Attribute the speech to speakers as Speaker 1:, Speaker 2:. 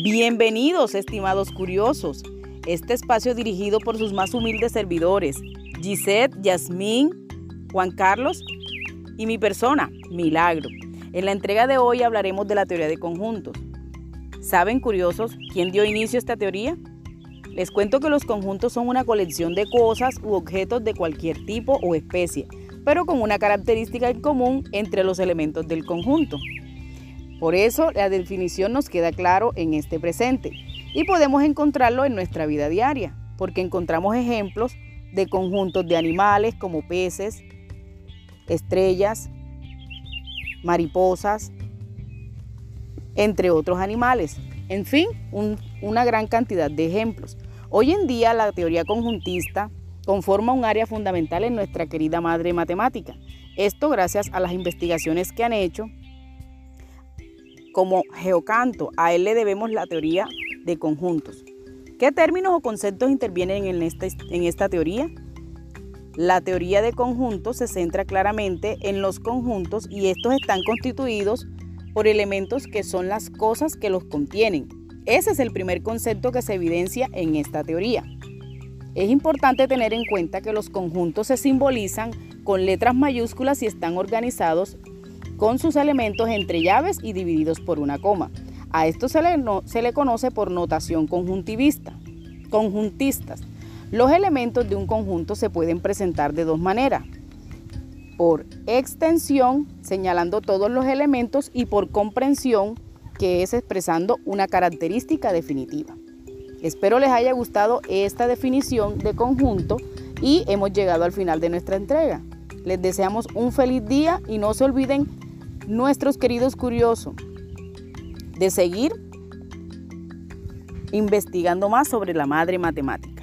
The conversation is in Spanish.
Speaker 1: Bienvenidos, estimados curiosos. Este espacio dirigido por sus más humildes servidores, Gisette, Yasmín, Juan Carlos y mi persona, Milagro. En la entrega de hoy hablaremos de la teoría de conjuntos. ¿Saben, curiosos, quién dio inicio a esta teoría? Les cuento que los conjuntos son una colección de cosas u objetos de cualquier tipo o especie, pero con una característica en común entre los elementos del conjunto. Por eso la definición nos queda claro en este presente y podemos encontrarlo en nuestra vida diaria, porque encontramos ejemplos de conjuntos de animales como peces, estrellas, mariposas, entre otros animales. En fin, una gran cantidad de ejemplos. Hoy en día la teoría conjuntista conforma un área fundamental en nuestra querida madre matemática. Esto gracias a las investigaciones que han hecho como Geocanto. A él le debemos la teoría de conjuntos. ¿Qué términos o conceptos intervienen en esta, en esta teoría? La teoría de conjuntos se centra claramente en los conjuntos y estos están constituidos por elementos que son las cosas que los contienen. Ese es el primer concepto que se evidencia en esta teoría. Es importante tener en cuenta que los conjuntos se simbolizan con letras mayúsculas y están organizados con sus elementos entre llaves y divididos por una coma. A esto se le, se le conoce por notación conjuntivista, conjuntistas. Los elementos de un conjunto se pueden presentar de dos maneras. Por extensión, señalando todos los elementos, y por comprensión, que es expresando una característica definitiva. Espero les haya gustado esta definición de conjunto y hemos llegado al final de nuestra entrega. Les deseamos un feliz día y no se olviden nuestros queridos curiosos, de seguir investigando más sobre la madre matemática.